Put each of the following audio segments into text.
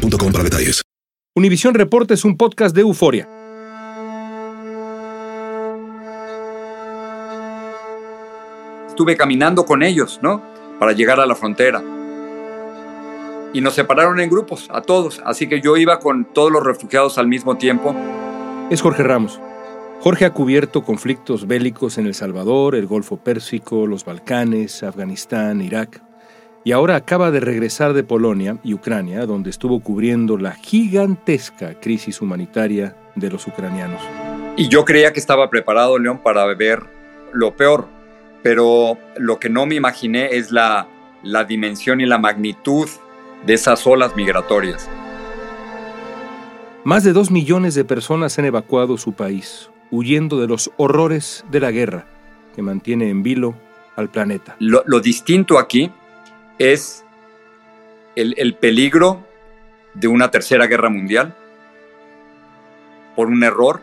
boostmobile.com para detalles. Univisión Reporta es un podcast de euforia. Estuve caminando con ellos, ¿no? Para llegar a la frontera. Y nos separaron en grupos, a todos. Así que yo iba con todos los refugiados al mismo tiempo. Es Jorge Ramos. Jorge ha cubierto conflictos bélicos en El Salvador, el Golfo Pérsico, los Balcanes, Afganistán, Irak y ahora acaba de regresar de Polonia y Ucrania, donde estuvo cubriendo la gigantesca crisis humanitaria de los ucranianos. Y yo creía que estaba preparado, León, para ver lo peor, pero lo que no me imaginé es la, la dimensión y la magnitud de esas olas migratorias. Más de dos millones de personas han evacuado su país, huyendo de los horrores de la guerra que mantiene en vilo al planeta. Lo, lo distinto aquí es el, peligro de una tercera guerra mundial por un error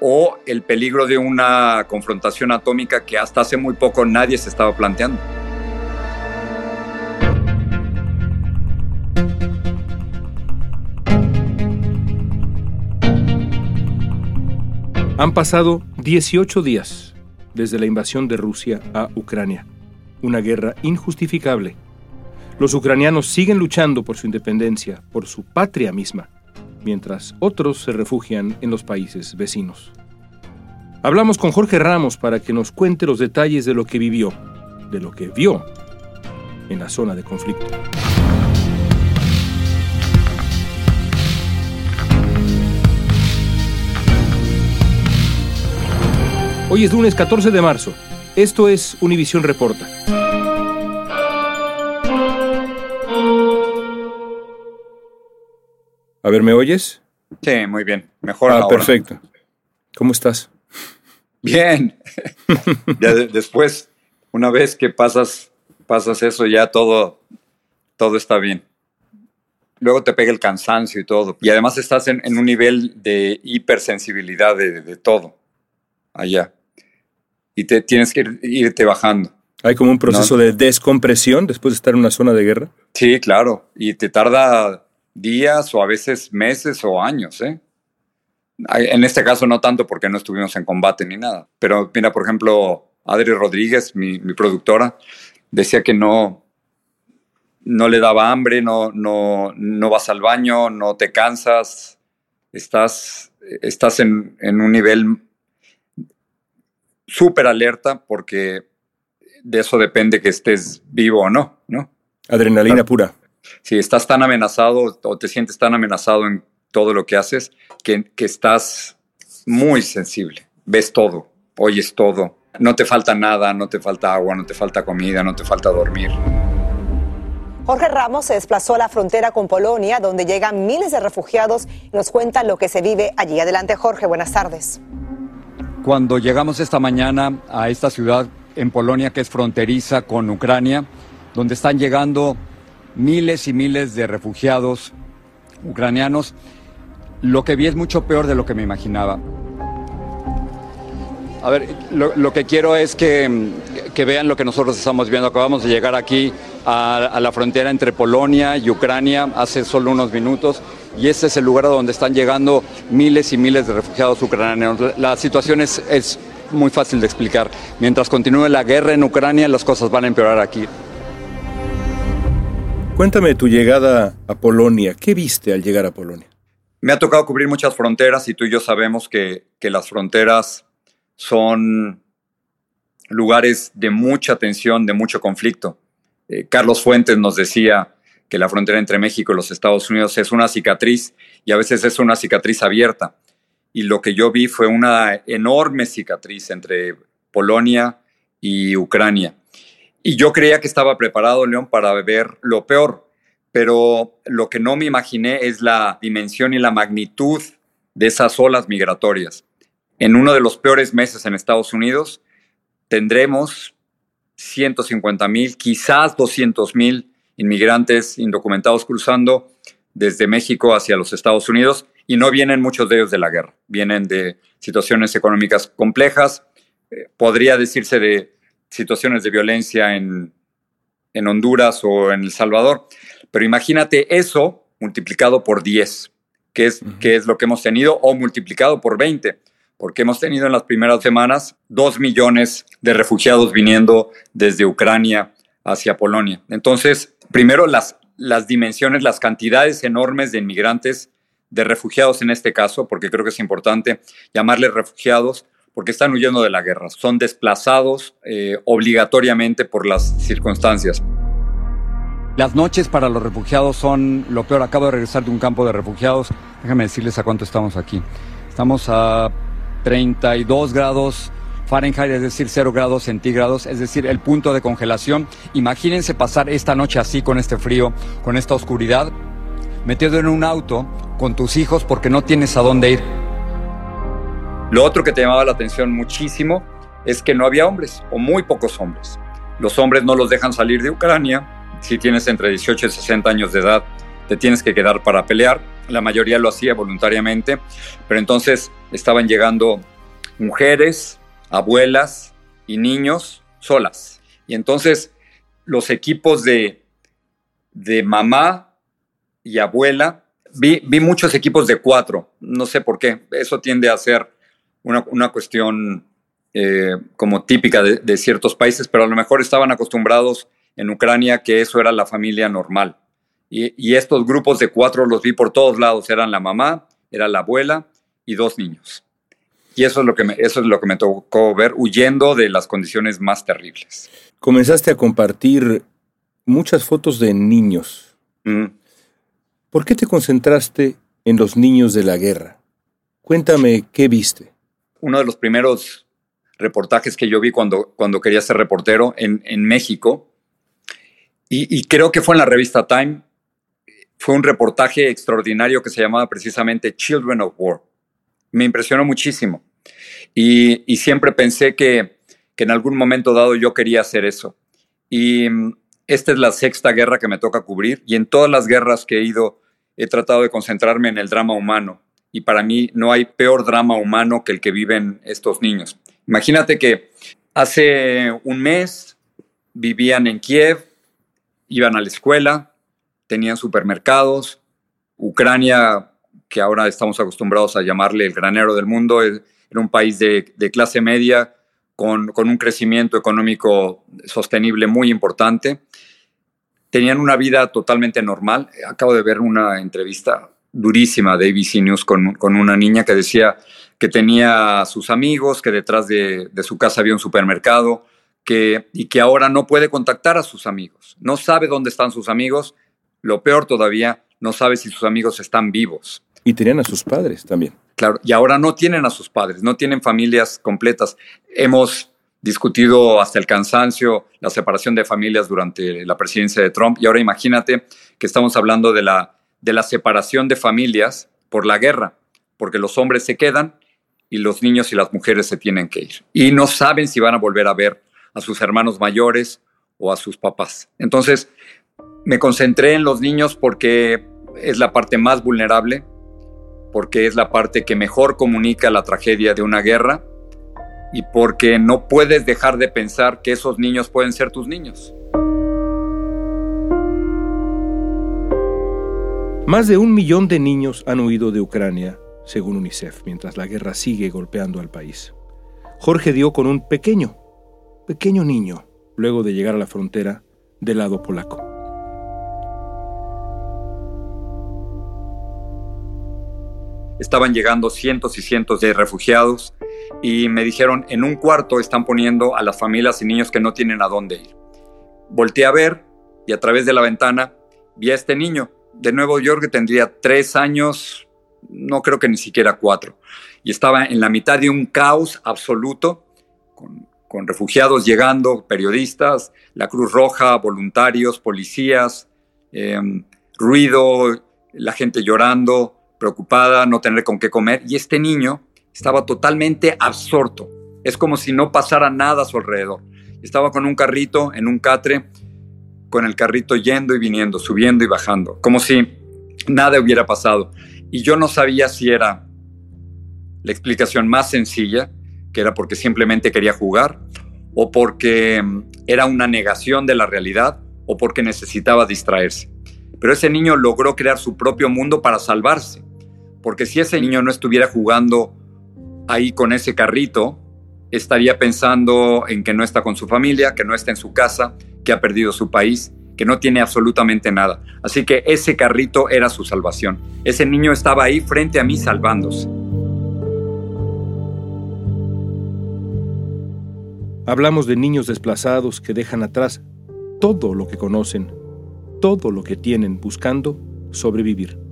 o el peligro de una confrontación atómica que hasta hace muy poco nadie se estaba planteando. Han pasado 18 días desde la invasión de Rusia a Ucrania una guerra injustificable. Los ucranianos siguen luchando por su independencia, por su patria misma, mientras otros se refugian en los países vecinos. Hablamos con Jorge Ramos para que nos cuente los detalles de lo que vivió, de lo que vio en la zona de conflicto. Hoy es lunes 14 de marzo. Esto es Univisión Reporta. A ver, ¿me oyes? Sí, muy bien. Mejor ah, perfecto. ¿Cómo estás? Bien. ya después, una vez que pasas, pasas eso, ya todo, todo está bien. Luego te pega el cansancio y todo. Y además estás en, un nivel de hipersensibilidad de todo allá y te tienes que irte bajando. ¿Hay como un proceso de descompresión después de estar en una zona de guerra? Sí, claro. Y te tarda días o a veces meses o años. ¿eh? En este caso no tanto porque no estuvimos en combate ni nada. Pero mira, por ejemplo, Adri Rodríguez, mi, productora, decía que no, no le daba hambre, no, no, no vas al baño, no te cansas, estás, estás en, en un nivel súper alerta porque de eso depende que estés vivo o no, ¿no? Adrenalina pura. Si estás tan amenazado o te sientes tan amenazado en todo lo que haces que, que estás muy sensible. Ves todo, oyes todo. No te falta nada, no te falta agua, no te falta comida, no te falta dormir. Jorge Ramos se desplazó a la frontera con Polonia, donde llegan miles de refugiados y nos cuenta lo que se vive allí. Adelante, Jorge, buenas tardes. Cuando llegamos esta mañana a esta ciudad en Polonia que es fronteriza con Ucrania, donde están llegando miles y miles de refugiados ucranianos, lo que vi es mucho peor de lo que me imaginaba. A ver, lo, que quiero es que, vean lo que nosotros estamos viendo. Acabamos de llegar aquí a, la frontera entre Polonia y Ucrania hace solo unos minutos y este es el lugar donde están llegando miles y miles de refugiados ucranianos. La situación es, es muy fácil de explicar. Mientras continúe la guerra en Ucrania, las cosas van a empeorar aquí. Cuéntame tu llegada a Polonia. ¿Qué viste al llegar a Polonia? Me ha tocado cubrir muchas fronteras y tú y yo sabemos que, que las fronteras son lugares de mucha tensión, de mucho conflicto. Eh, Carlos Fuentes nos decía que la frontera entre México y los Estados Unidos es una cicatriz y a veces es una cicatriz abierta. Y lo que yo vi fue una enorme cicatriz entre Polonia y Ucrania. Y yo creía que estaba preparado, León, para ver lo peor, pero lo que no me imaginé es la dimensión y la magnitud de esas olas migratorias. En uno de los peores meses en Estados Unidos tendremos 150 mil, quizás 200 mil inmigrantes indocumentados cruzando desde México hacia los Estados Unidos. Y no vienen muchos de ellos de la guerra, vienen de situaciones económicas complejas, eh, podría decirse de situaciones de violencia en, en Honduras o en El Salvador, pero imagínate eso multiplicado por 10, que es, que es lo que hemos tenido, o multiplicado por 20 porque hemos tenido en las primeras semanas dos millones de refugiados viniendo desde Ucrania hacia Polonia. Entonces, primero las, las dimensiones, las cantidades enormes de inmigrantes, de refugiados en este caso, porque creo que es importante llamarles refugiados, porque están huyendo de la guerra, son desplazados eh, obligatoriamente por las circunstancias. Las noches para los refugiados son lo peor. Acabo de regresar de un campo de refugiados. Déjame decirles a cuánto estamos aquí. Estamos a 32 grados Fahrenheit, es decir, 0 grados centígrados, es decir, el punto de congelación. Imagínense pasar esta noche así, con este frío, con esta oscuridad, metido en un auto con tus hijos porque no tienes a dónde ir. Lo otro que te llamaba la atención muchísimo es que no había hombres, o muy pocos hombres. Los hombres no los dejan salir de Ucrania. Si tienes entre 18 y 60 años de edad, te tienes que quedar para pelear. La mayoría lo hacía voluntariamente, pero entonces estaban llegando mujeres, abuelas y niños solas. Y entonces los equipos de, de mamá y abuela, vi, vi, muchos equipos de cuatro, no sé por qué, eso tiende a ser una, una cuestión eh, como típica de, de ciertos países, pero a lo mejor estaban acostumbrados en Ucrania que eso era la familia normal. Y, estos grupos de cuatro los vi por todos lados. Eran la mamá, era la abuela y dos niños. Y eso es lo que me, eso es lo que me tocó ver huyendo de las condiciones más terribles. Comenzaste a compartir muchas fotos de niños. Mm. ¿Por qué te concentraste en los niños de la guerra? Cuéntame qué viste. Uno de los primeros reportajes que yo vi cuando, cuando quería ser reportero en, en México, y, y, creo que fue en la revista Time, fue un reportaje extraordinario que se llamaba precisamente Children of War. Me impresionó muchísimo y, siempre pensé que, en algún momento dado yo quería hacer eso. Y mm, esta es la sexta guerra que me toca cubrir y en todas las guerras que he ido he tratado de concentrarme en el drama humano y para mí no hay peor drama humano que el que viven estos niños. Imagínate que hace un mes vivían en Kiev, iban a la escuela, tenían supermercados. Ucrania, que ahora estamos acostumbrados a llamarle el granero del mundo, era un país de, clase media con, un crecimiento económico sostenible muy importante. Tenían una vida totalmente normal. Acabo de ver una entrevista durísima de ABC News con, una niña que decía que tenía sus amigos, que detrás de, de su casa había un supermercado, que, y que ahora no puede contactar a sus amigos. No sabe dónde están sus amigos lo peor todavía, no sabe si sus amigos están vivos. Y tenían a sus padres también. Claro, y ahora no tienen a sus padres, no tienen familias completas. Hemos discutido hasta el cansancio la separación de familias durante la presidencia de Trump y ahora imagínate que estamos hablando de la, de la separación de familias por la guerra, porque los hombres se quedan y los niños y las mujeres se tienen que ir. Y no saben si van a volver a ver a sus hermanos mayores o a sus papás. Entonces, me concentré en los niños porque es la parte más vulnerable, porque es la parte que mejor comunica la tragedia de una guerra y porque no puedes dejar de pensar que esos niños pueden ser tus niños. Más de un millón de niños han huido de Ucrania, según UNICEF, mientras la guerra sigue golpeando al país. Jorge dio con un pequeño, pequeño niño, luego de llegar a la frontera del lado polaco. Estaban llegando cientos y cientos de refugiados y me dijeron, en un cuarto están poniendo a las familias y niños que no tienen a dónde ir. Volté a ver y a través de la ventana vi a este niño de Nuevo York que tendría tres años, no creo que ni siquiera cuatro, y estaba en la mitad de un caos absoluto, con, refugiados llegando, periodistas, la Cruz Roja, voluntarios, policías, em, ruido, la gente llorando, preocupada, no tener con qué comer. Y este niño estaba totalmente absorto. Es como si no pasara nada a su alrededor. Estaba con un carrito en un catre, con el carrito yendo y viniendo, subiendo y bajando, como si nada hubiera pasado. Y yo no sabía si era la explicación más sencilla, que era porque simplemente quería jugar, o porque mm, era una negación de la realidad, o porque necesitaba distraerse. Pero ese niño logró crear su propio mundo para salvarse, porque si ese niño no estuviera jugando ahí con ese carrito, estaría pensando en que no está con su familia, que no está en su casa, que ha perdido su país, que no tiene absolutamente nada. Así que ese carrito era su salvación. Ese niño estaba ahí frente a mí salvándose. Hablamos de niños desplazados que dejan atrás todo lo que conocen, todo lo que tienen buscando sobrevivir.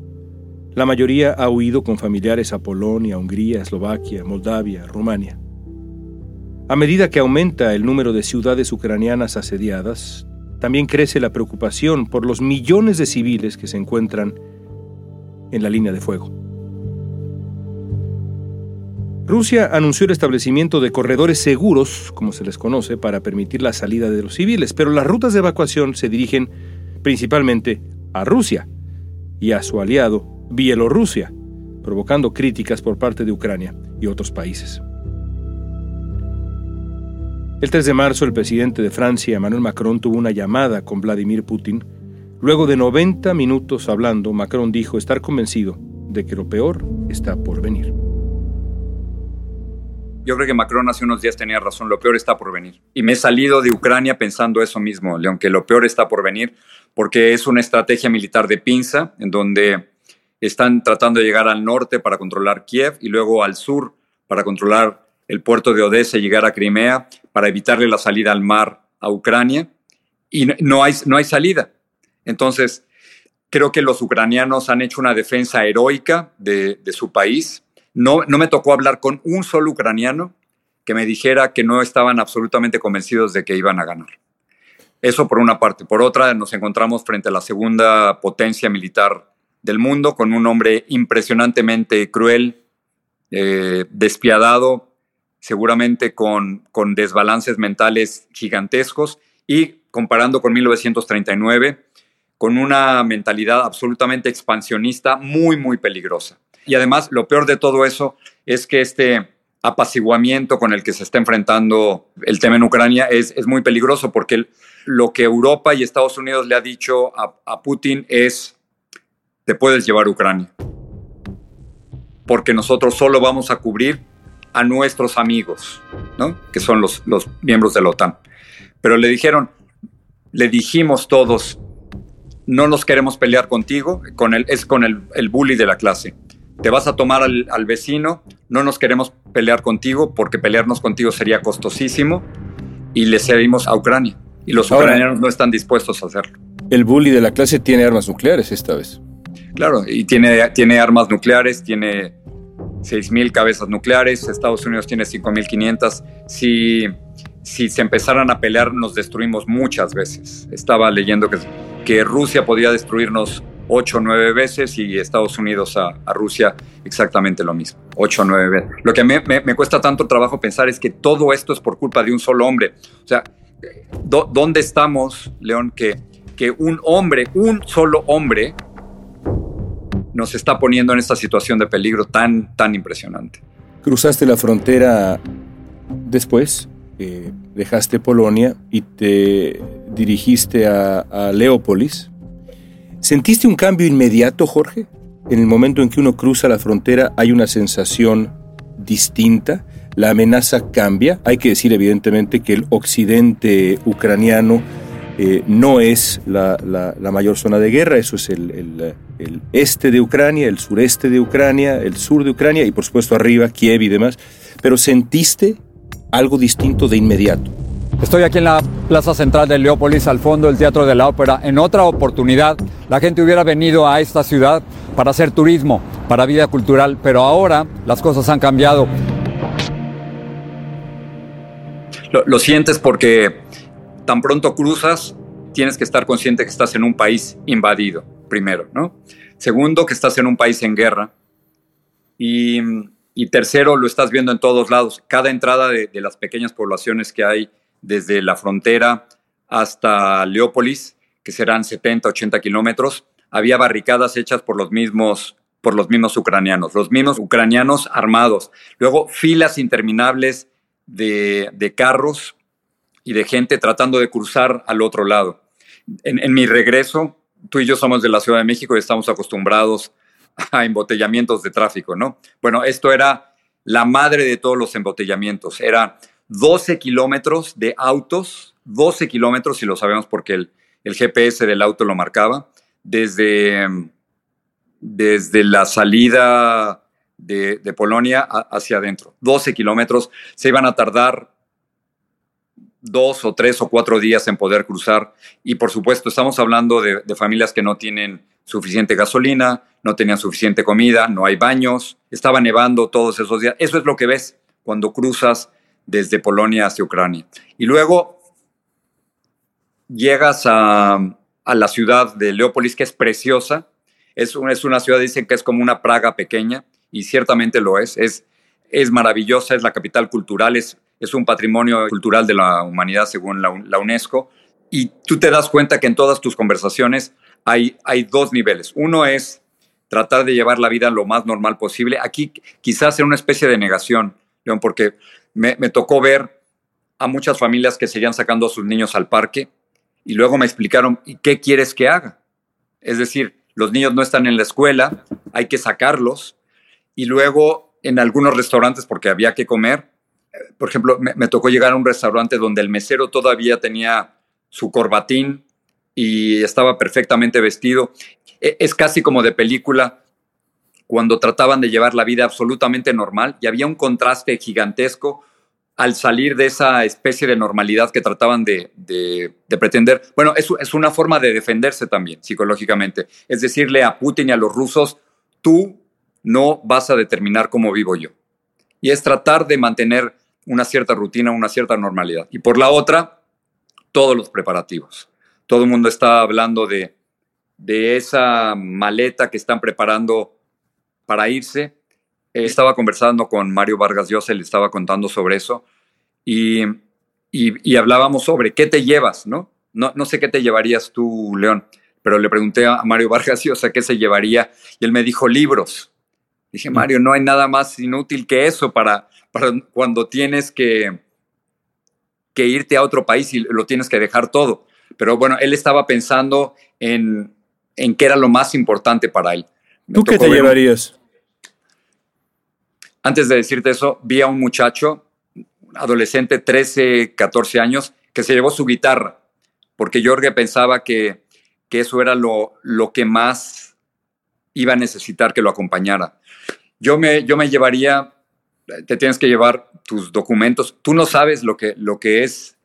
La mayoría ha huido con familiares a Polonia, Hungría, Eslovaquia, Moldavia, Rumania. A medida que aumenta el número de ciudades ucranianas asediadas, también crece la preocupación por los millones de civiles que se encuentran en la línea de fuego. Rusia anunció el establecimiento de corredores seguros, como se les conoce, para permitir la salida de los civiles, pero las rutas de evacuación se dirigen principalmente a Rusia y a su aliado Bielorrusia, provocando críticas por parte de Ucrania y otros países. El 3 de marzo, el presidente de Francia, Emmanuel Macron, tuvo una llamada con Vladimir Putin. Luego de 90 minutos hablando, Macron dijo estar convencido de que lo peor está por venir. Yo creo que Macron hace unos días tenía razón, lo peor está por venir. Y me he salido de Ucrania pensando eso mismo, León, que lo peor está por venir, porque es una estrategia militar de pinza, en donde están tratando de llegar al norte para controlar Kiev y luego al sur para controlar el puerto de Odessa y llegar a Crimea para evitarle la salida al mar a Ucrania y no hay, no hay salida. Entonces, creo que los ucranianos han hecho una defensa heroica de, su país. No, no me tocó hablar con un solo ucraniano que me dijera que no estaban absolutamente convencidos de que iban a ganar. Eso por una parte. Por otra, nos encontramos frente a la segunda potencia militar del mundo, con un hombre impresionantemente cruel, eh, despiadado, seguramente con, con desbalances mentales gigantescos y comparando con 1939, con una mentalidad absolutamente expansionista muy, muy peligrosa. Y además, lo peor de todo eso es que este apaciguamiento con el que se está enfrentando el tema en Ucrania es, es muy peligroso porque lo que Europa y Estados Unidos le ha dicho a, a Putin es, te puedes llevar Ucrania, porque nosotros solo vamos a cubrir a nuestros amigos, ¿no? que son los, los miembros de la OTAN. Pero le dijeron, le dijimos todos, no nos queremos pelear contigo, con el, es con el, el bully de la clase. Te vas a tomar al, al, vecino, no nos queremos pelear contigo porque pelearnos contigo sería costosísimo y le cedimos a Ucrania. Y los Ahora, ucranianos no están dispuestos a hacerlo. El bully de la clase tiene armas nucleares esta vez. Claro, y tiene, tiene armas nucleares, tiene 6.000 cabezas nucleares, Estados Unidos tiene 5.500. Si, si se empezaran a pelear, nos destruimos muchas veces. Estaba leyendo que, que Rusia podría destruirnos 8 o 9 veces y Estados Unidos a, a, Rusia exactamente lo mismo, 8 o 9 veces. Lo que me, me, me, cuesta tanto trabajo pensar es que todo esto es por culpa de un solo hombre. O sea, ¿dónde estamos, León, que, que un hombre, un solo hombre, nos está poniendo en esta situación de peligro tan, tan impresionante. Cruzaste la frontera después, eh, dejaste Polonia y te dirigiste a, Leópolis. ¿Sentiste un cambio inmediato, Jorge? En el momento en que uno cruza la frontera hay una sensación distinta, la amenaza cambia. Hay que decir evidentemente que el occidente ucraniano eh, no es la, mayor zona de guerra, eso es el, el, este de Ucrania, el sureste de Ucrania, el sur de Ucrania y por supuesto arriba, Kiev y demás. Pero sentiste algo distinto de inmediato. Estoy aquí en la plaza central de Leópolis, al fondo del Teatro de la Ópera. En otra oportunidad, la gente hubiera venido a esta ciudad para hacer turismo, para vida cultural, pero ahora las cosas han cambiado. Lo, lo sientes porque tan pronto cruzas, tienes que estar consciente que estás en un país invadido. Primero, ¿no? Segundo, que estás en un país en guerra. Y, tercero, lo estás viendo en todos lados. Cada entrada de, las pequeñas poblaciones que hay desde la frontera hasta Leópolis, que serán 70, 80 kilómetros, había barricadas hechas por los mismos por los mismos ucranianos, los mismos ucranianos armados. Luego filas interminables de, carros y de gente tratando de cruzar al otro lado. En, mi regreso, tú y yo somos de la Ciudad de México y estamos acostumbrados a embotellamientos de tráfico, ¿no? Bueno, esto era la madre de todos los embotellamientos. Era 12 kilómetros de autos, 12 kilómetros, si lo sabemos porque el, el GPS del auto lo marcaba, desde desde la salida de, Polonia hacia adentro. 12 kilómetros. Se iban a tardar dos o tres o cuatro días en poder cruzar. Y por supuesto, estamos hablando de, familias que no tienen suficiente gasolina, no tenían suficiente comida, no hay baños, estaba nevando todos esos días. Eso es lo que ves cuando cruzas desde Polonia hacia Ucrania. Y luego llegas a, a la ciudad de Leópolis, que es preciosa, es, es una ciudad, dicen que es como una Praga pequeña, y ciertamente lo es. Es, es maravillosa, es la capital cultural, es, es un patrimonio cultural de la humanidad según la, UNESCO. Y tú te das cuenta que en todas tus conversaciones hay, hay dos niveles. Uno es tratar de llevar la vida lo más normal posible. Aquí quizás en una especie de negación, León, porque me, me tocó ver a muchas familias que seguían sacando a sus niños al parque y luego me explicaron, ¿y qué quieres que haga? Es decir, los niños no están en la escuela, hay que sacarlos. Y luego en algunos restaurantes, porque había que comer, por ejemplo, me, tocó llegar a un restaurante donde el mesero todavía tenía su corbatín y estaba perfectamente vestido. E, es casi como de película cuando trataban de llevar la vida absolutamente normal y había un contraste gigantesco al salir de esa especie de normalidad que trataban de, pretender. Bueno, es, es, una forma de defenderse también psicológicamente. Es decirle a Putin y a los rusos, tú no vas a determinar cómo vivo yo. Y es tratar de mantener una cierta rutina, una cierta normalidad. Y por la otra, todos los preparativos. Todo el mundo está hablando de, de esa maleta que están preparando para irse estaba conversando con Mario Vargas Llosa, le estaba contando sobre eso y, y, hablábamos sobre qué te llevas, ¿no? ¿no? No sé qué te llevarías tú, León, pero le pregunté a Mario Vargas Llosa qué se llevaría y él me dijo libros. Dije. Mario, no hay nada más inútil que eso para, para cuando tienes que, que irte a otro país y lo tienes que dejar todo. Pero bueno, él estaba pensando en, en qué era lo más importante para él. ¿Tú qué te llevarías? Antes de decirte eso, vi a un muchacho, adolescente, 13, 14 años, que se llevó su guitarra, porque Jorge pensaba que, que eso era lo, lo que más iba a necesitar que lo acompañara. Yo me, yo me llevaría, te tienes que llevar tus documentos. Tú no sabes lo que, lo que es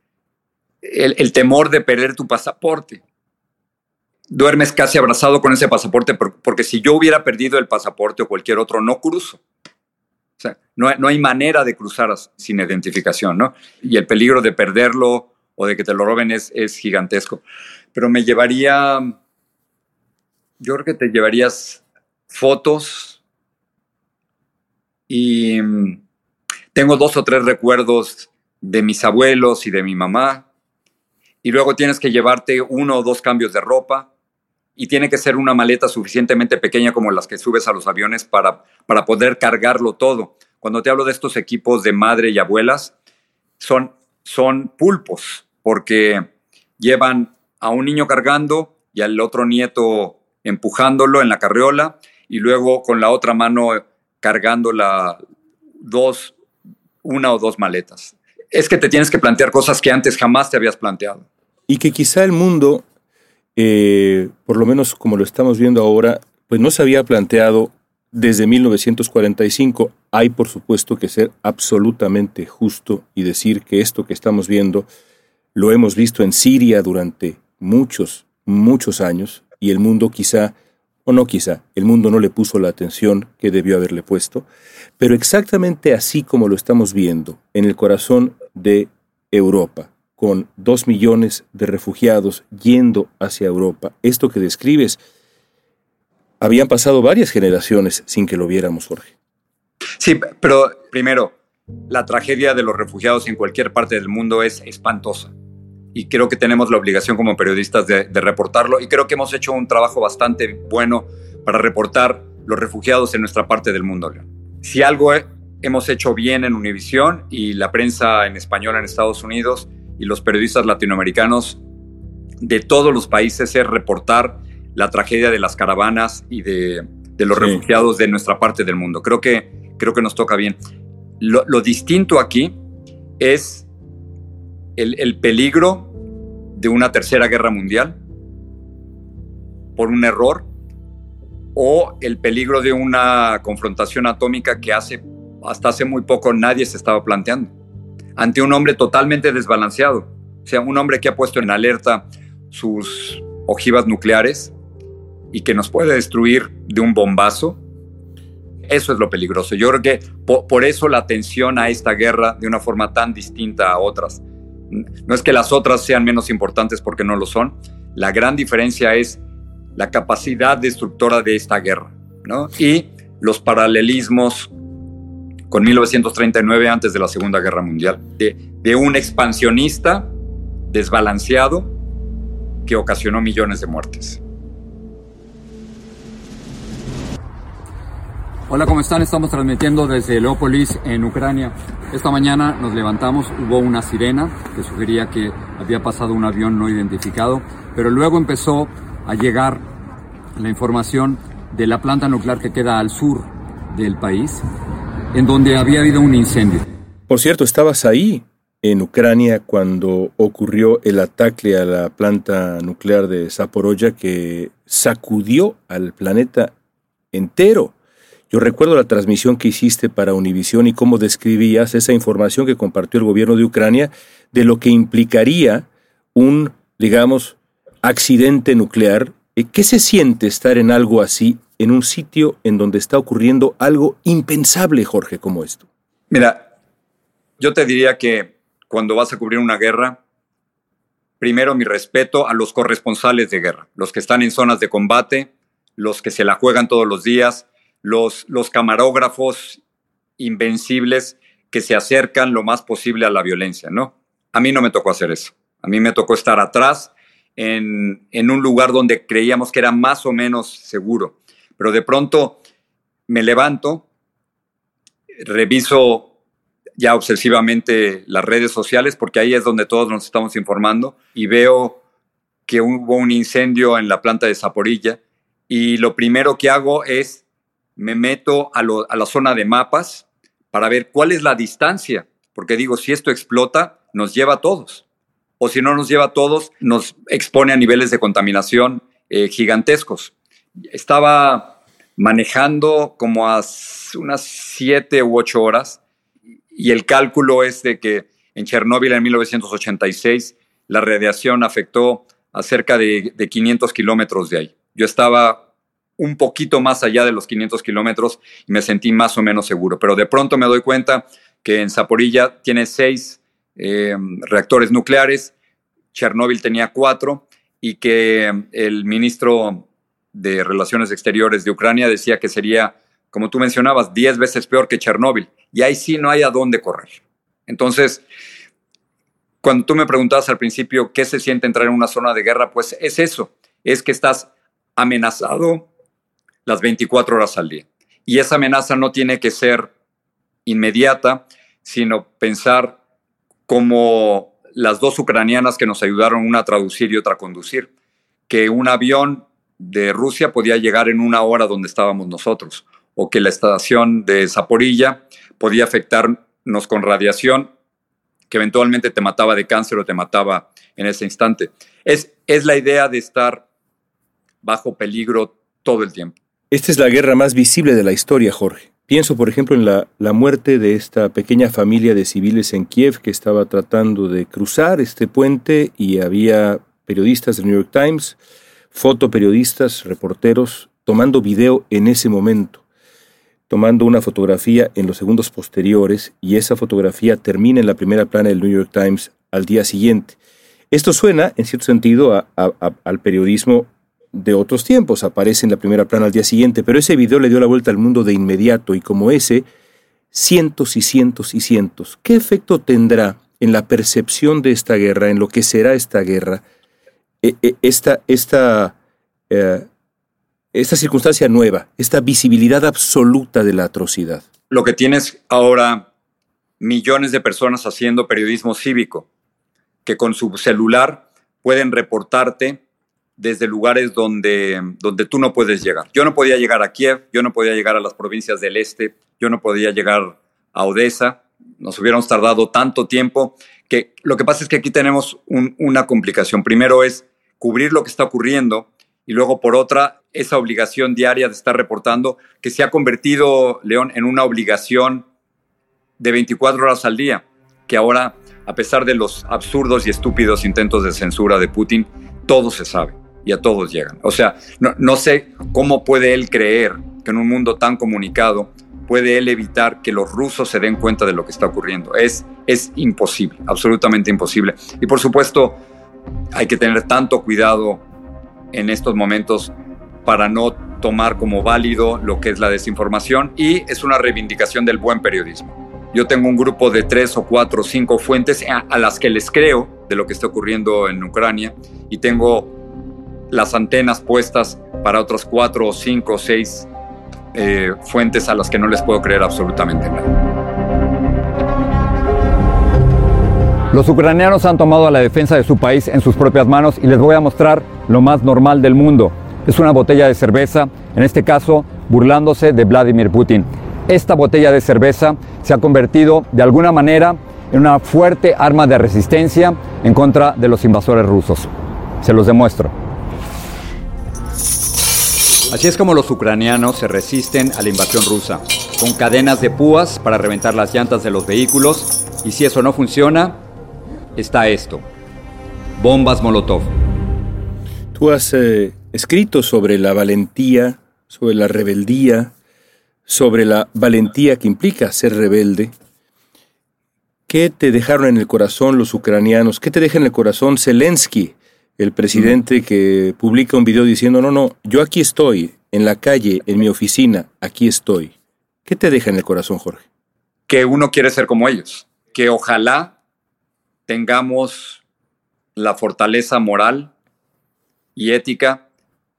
el, temor de perder tu pasaporte. Duermes casi abrazado con ese pasaporte porque si yo hubiera perdido el pasaporte o cualquier otro, no cruzo. O sea, no, hay manera de cruzar sin identificación, ¿no? Y el peligro de perderlo o de que te lo roben es, es gigantesco. Pero me llevaría, yo creo que te llevarías fotos y mm, tengo dos o tres recuerdos de mis abuelos y de mi mamá. Y luego tienes que llevarte uno o dos cambios de ropa y tiene que ser una maleta suficientemente pequeña como las que subes a los aviones para, para poder cargarlo todo. Cuando te hablo de estos equipos de madre y abuelas, son, son pulpos, porque llevan a un niño cargando y al otro nieto empujándolo en la carriola y luego con la otra mano cargando la dos, una o dos maletas. Es que te tienes que plantear cosas que antes jamás te habías planteado. Y que quizá el mundo eh, por lo menos como lo estamos viendo ahora, pues no se había planteado desde 1945. Hay, por supuesto, que ser absolutamente justo y decir que esto que estamos viendo lo hemos visto en Siria durante muchos, muchos años y el mundo quizá, o no quizá, el mundo no le puso la atención que debió haberle puesto, pero exactamente así como lo estamos viendo en el corazón de Europa, con dos millones de refugiados yendo hacia Europa. Esto que describes habían pasado varias generaciones sin que lo viéramos, Jorge. Sí, pero primero, la tragedia de los refugiados en cualquier parte del mundo es espantosa. Y creo que tenemos la obligación como periodistas de, reportarlo. Y creo que hemos hecho un trabajo bastante bueno para reportar los refugiados en nuestra parte del mundo. Si algo hemos hecho bien en Univisión y la prensa en español en Estados Unidos y los periodistas latinoamericanos de todos los países es reportar la tragedia de las caravanas y de, los refugiados de nuestra parte del mundo. Creo que, creo que nos toca bien. Lo, distinto aquí es el, peligro de una tercera guerra mundial por un error o el peligro de una confrontación atómica que hace hasta hace muy poco nadie se estaba planteando ante un hombre totalmente desbalanceado, o sea, un hombre que ha puesto en alerta sus ojivas nucleares y que nos puede destruir de un bombazo. Eso es lo peligroso. Yo creo que por, eso la atención a esta guerra de una forma tan distinta a otras. No es que las otras sean menos importantes porque no lo son. La gran diferencia es la capacidad destructora de esta guerra ¿no? y los paralelismos con 1939 antes de la Segunda Guerra Mundial, de, de un expansionista desbalanceado que ocasionó millones de muertes. Hola, ¿cómo están? Estamos transmitiendo desde Leópolis, en Ucrania. Esta mañana nos levantamos, hubo una sirena que sugería que había pasado un avión no identificado, pero luego empezó a llegar la información de la planta nuclear que queda al sur del país, en donde había habido un incendio. Por cierto, estabas ahí en Ucrania cuando ocurrió el ataque a la planta nuclear de Zaporozhye que sacudió al planeta entero. Yo recuerdo la transmisión que hiciste para Univisión y cómo describías esa información que compartió el gobierno de Ucrania de lo que implicaría un, digamos, accidente nuclear. Eh, ¿Qué se siente estar en algo así, en un sitio en donde está ocurriendo algo impensable, Jorge, como esto? Mira, yo te diría que cuando vas a cubrir una guerra, primero mi respeto a los corresponsales de guerra, los que están en zonas de combate, los que se la juegan todos los días, los, los camarógrafos invencibles que se acercan lo más posible a la violencia, ¿no? A mí no me tocó hacer eso. A mí me tocó estar atrás en, en un lugar donde creíamos que era más o menos seguro. Pero de pronto me levanto, reviso ya obsesivamente las redes sociales, porque ahí es donde todos nos estamos informando, y veo que hubo un incendio en la planta de Zaporilla, y lo primero que hago es me meto a, la zona de mapas para ver cuál es la distancia, porque digo, si esto explota, nos lleva a todos. O si no nos lleva a todos, nos expone a niveles de contaminación eh, gigantescos. Estaba manejando como a unas siete u ocho horas y el cálculo es de que en Chernóbil en 1986 la radiación afectó a cerca de, de 500 kilómetros de ahí. Yo estaba un poquito más allá de los 500 kilómetros y me sentí más o menos seguro. Pero de pronto me doy cuenta que en Zaporilla tiene seis eh, reactores nucleares, Chernóbil tenía cuatro y que el ministro de Relaciones Exteriores de Ucrania decía que sería, como tú mencionabas, diez veces peor que Chernóbil. Y ahí sí no hay a dónde correr. Entonces, cuando tú me preguntabas al principio qué se siente entrar en una zona de guerra, pues es eso, es que estás amenazado las 24 horas al día. Y esa amenaza no tiene que ser inmediata, sino pensar como las dos ucranianas que nos ayudaron, una a traducir y otra a conducir, que un avión de Rusia podía llegar en una hora donde estábamos nosotros, o que la estación de Zaporilla podía afectarnos con radiación que eventualmente te mataba de cáncer o te mataba en ese instante. Es, es la idea de estar bajo peligro todo el tiempo. Esta es la guerra más visible de la historia, Jorge. Pienso, por ejemplo, en la, la, muerte de esta pequeña familia de civiles en Kiev que estaba tratando de cruzar este puente y había periodistas del New York Times, fotoperiodistas, reporteros, tomando video en ese momento, tomando una fotografía en los segundos posteriores y esa fotografía termina en la primera plana del New York Times al día siguiente. Esto suena, en cierto sentido, al periodismo de otros tiempos, aparece en la primera plana al día siguiente, pero ese video le dio la vuelta al mundo de inmediato y como ese, cientos y cientos y cientos. ¿Qué efecto tendrá en la percepción de esta guerra, en lo que será esta guerra, e, e, esta, esta, eh, esta circunstancia nueva, esta visibilidad absoluta de la atrocidad? Lo que tienes ahora millones de personas haciendo periodismo cívico, que con su celular pueden reportarte desde lugares donde, donde tú no puedes llegar. Yo no podía llegar a Kiev, yo no podía llegar a las provincias del este, yo no podía llegar a Odessa, nos hubiéramos tardado tanto tiempo que lo que pasa es que aquí tenemos una complicación. Primero es cubrir lo que está ocurriendo y luego por otra esa obligación diaria de estar reportando que se ha convertido, León, en una obligación de 24 horas al día, que ahora, a pesar de los absurdos y estúpidos intentos de censura de Putin, todo se sabe y a todos llegan. O sea, no, no sé cómo puede él creer que en un mundo tan comunicado puede él evitar que los rusos se den cuenta de lo que está ocurriendo. Es, es imposible, absolutamente imposible. Y por supuesto, hay que tener tanto cuidado en estos momentos para no tomar como válido lo que es la desinformación y es una reivindicación del buen periodismo. Yo tengo un grupo de tres o cuatro o cinco fuentes a, las que les creo de lo que está ocurriendo en Ucrania y tengo las antenas puestas para otras cuatro o cinco o seis eh, fuentes a las que no les puedo creer absolutamente nada. Los ucranianos han tomado la defensa de su país en sus propias manos y les voy a mostrar lo más normal del mundo. Es una botella de cerveza, en este caso burlándose de Vladimir Putin esta botella de cerveza se ha convertido de alguna manera en una fuerte arma de resistencia en contra de los invasores rusos. Se los demuestro. Así es como los ucranianos se resisten a la invasión rusa, con cadenas de púas para reventar las llantas de los vehículos, y si eso no funciona, está esto, bombas Molotov. Tú has eh, escrito sobre la valentía, sobre la rebeldía, sobre la valentía que implica ser rebelde. ¿Qué te dejaron en el corazón los ucranianos? ¿Qué te deja en el corazón Zelensky, el presidente que publica un video diciendo, no, no, yo aquí estoy, en la calle, en mi oficina, aquí estoy? ¿Qué te deja en el corazón, Jorge? Que uno quiere ser como ellos, que ojalá tengamos la fortaleza moral y ética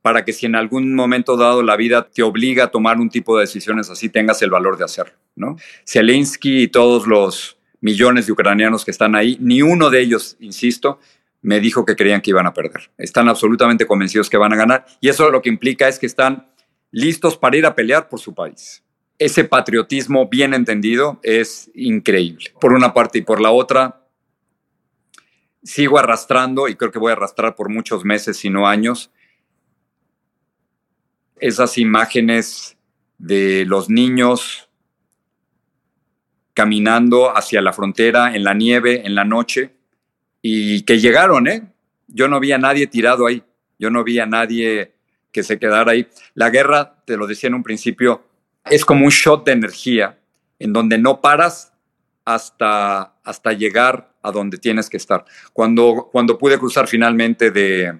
para que si en algún momento dado la vida te obliga a tomar un tipo de decisiones así, tengas el valor de hacerlo. ¿no? Zelensky y todos los millones de ucranianos que están ahí, ni uno de ellos, insisto, me dijo que creían que iban a perder. Están absolutamente convencidos que van a ganar y eso lo que implica es que están listos para ir a pelear por su país. Ese patriotismo bien entendido es increíble, por una parte y por la otra. Sigo arrastrando y creo que voy a arrastrar por muchos meses, si no años, esas imágenes de los niños caminando hacia la frontera en la nieve, en la noche, y que llegaron, ¿eh? Yo no vi a nadie tirado ahí, yo no vi a nadie que se quedara ahí. La guerra, te lo decía en un principio, es como un shot de energía en donde no paras hasta, hasta llegar a donde tienes que estar. Cuando, cuando pude cruzar finalmente de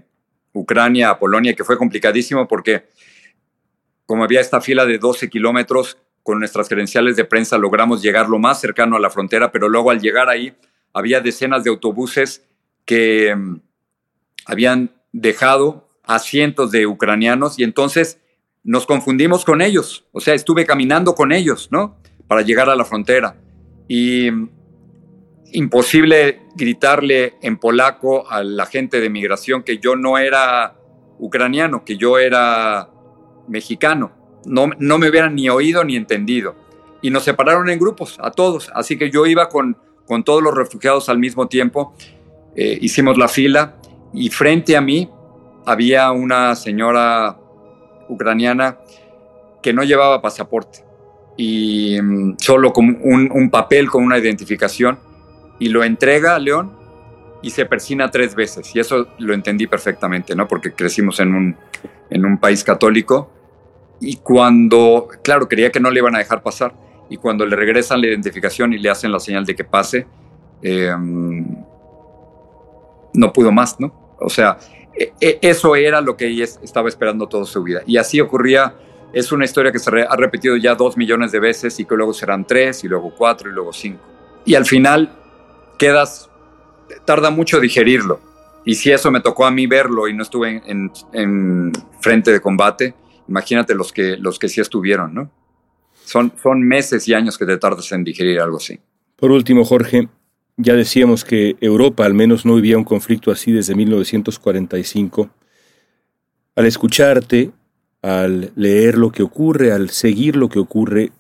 Ucrania a Polonia, que fue complicadísimo porque como había esta fila de 12 kilómetros, con nuestras credenciales de prensa logramos llegar lo más cercano a la frontera, pero luego al llegar ahí había decenas de autobuses que mm, habían dejado a cientos de ucranianos y entonces nos confundimos con ellos. O sea, estuve caminando con ellos, ¿no? Para llegar a la frontera. Y mm, imposible gritarle en polaco a la gente de migración que yo no era ucraniano, que yo era mexicano. No, no me hubieran ni oído ni entendido. Y nos separaron en grupos, a todos. Así que yo iba con, con todos los refugiados al mismo tiempo. Eh, hicimos la fila y frente a mí había una señora ucraniana que no llevaba pasaporte y mm, solo con un, papel con una identificación y lo entrega a León y se persina tres veces y eso lo entendí perfectamente, ¿no? Porque crecimos en un, en un país católico y cuando, claro, creía que no le iban a dejar pasar. Y cuando le regresan la identificación y le hacen la señal de que pase, em, no pudo más, ¿no? O sea, e, e, eso era lo que ella estaba esperando toda su vida. Y así ocurría. Es una historia que se ha repetido ya dos millones de veces y que luego serán tres y luego cuatro y luego cinco. Y al final quedas, tarda mucho digerirlo. Y si eso me tocó a mí verlo y no estuve en, en, frente de combate, imagínate los que, los que sí estuvieron, ¿no? Son, son meses y años que te tardas en digerir algo así. Por último, Jorge, ya decíamos que Europa al menos no vivía un conflicto así desde 1945. Al escucharte, al leer lo que ocurre, al seguir lo que ocurre,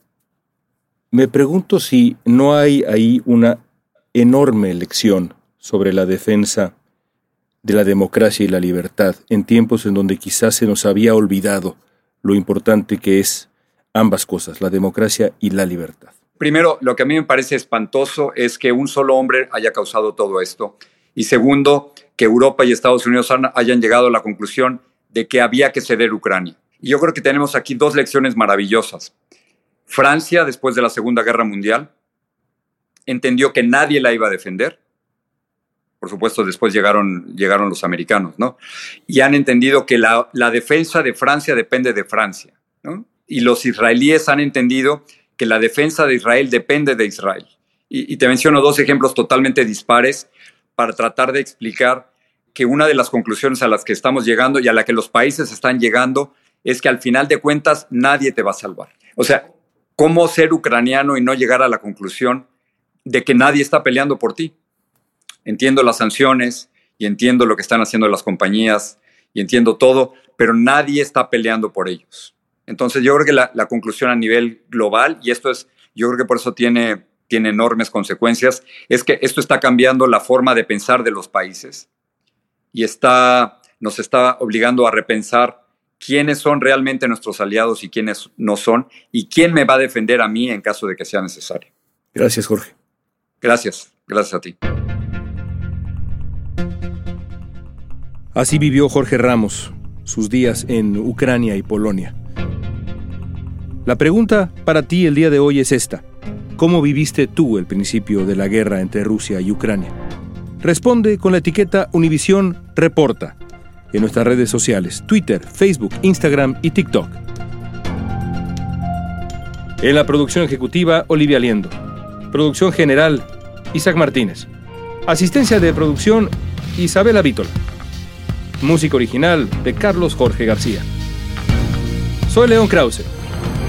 me pregunto si no hay ahí una enorme lección sobre la defensa de la democracia y la libertad en tiempos en donde quizás se nos había olvidado lo importante que es ambas cosas, la democracia y la libertad. Primero, lo que a mí me parece espantoso es que un solo hombre haya causado todo esto. Y segundo, que Europa y Estados Unidos hayan llegado a la conclusión de que había que ceder Ucrania. Y yo creo que tenemos aquí dos lecciones maravillosas. Francia, después de la Segunda Guerra Mundial, entendió que nadie la iba a defender. Por supuesto, después llegaron, llegaron los americanos, ¿no? Y han entendido que la, la defensa de Francia depende de Francia, ¿no? Y los israelíes han entendido que la defensa de Israel depende de Israel. Y, te menciono dos ejemplos totalmente dispares para tratar de explicar que una de las conclusiones a las que estamos llegando y a la que los países están llegando es que al final de cuentas nadie te va a salvar. O sea, ¿cómo ser ucraniano y no llegar a la conclusión de que nadie está peleando por ti? Entiendo las sanciones y entiendo lo que están haciendo las compañías y entiendo todo, pero nadie está peleando por ellos. Entonces yo creo que la, conclusión a nivel global, y esto es, yo creo que por eso tiene, tiene enormes consecuencias, es que esto está cambiando la forma de pensar de los países y está, nos está obligando a repensar quiénes son realmente nuestros aliados y quiénes no son, y quién me va a defender a mí en caso de que sea necesario. Gracias, Jorge. Gracias, gracias a ti. Así vivió Jorge Ramos sus días en Ucrania y Polonia. La pregunta para ti el día de hoy es esta. ¿Cómo viviste tú el principio de la guerra entre Rusia y Ucrania? Responde con la etiqueta Univisión Reporta en nuestras redes sociales, Twitter, Facebook, Instagram y TikTok. En la producción ejecutiva, Olivia Liendo. Producción general, Isaac Martínez. Asistencia de producción, Isabela Vítola. Música original de Carlos Jorge García. Soy León Krause.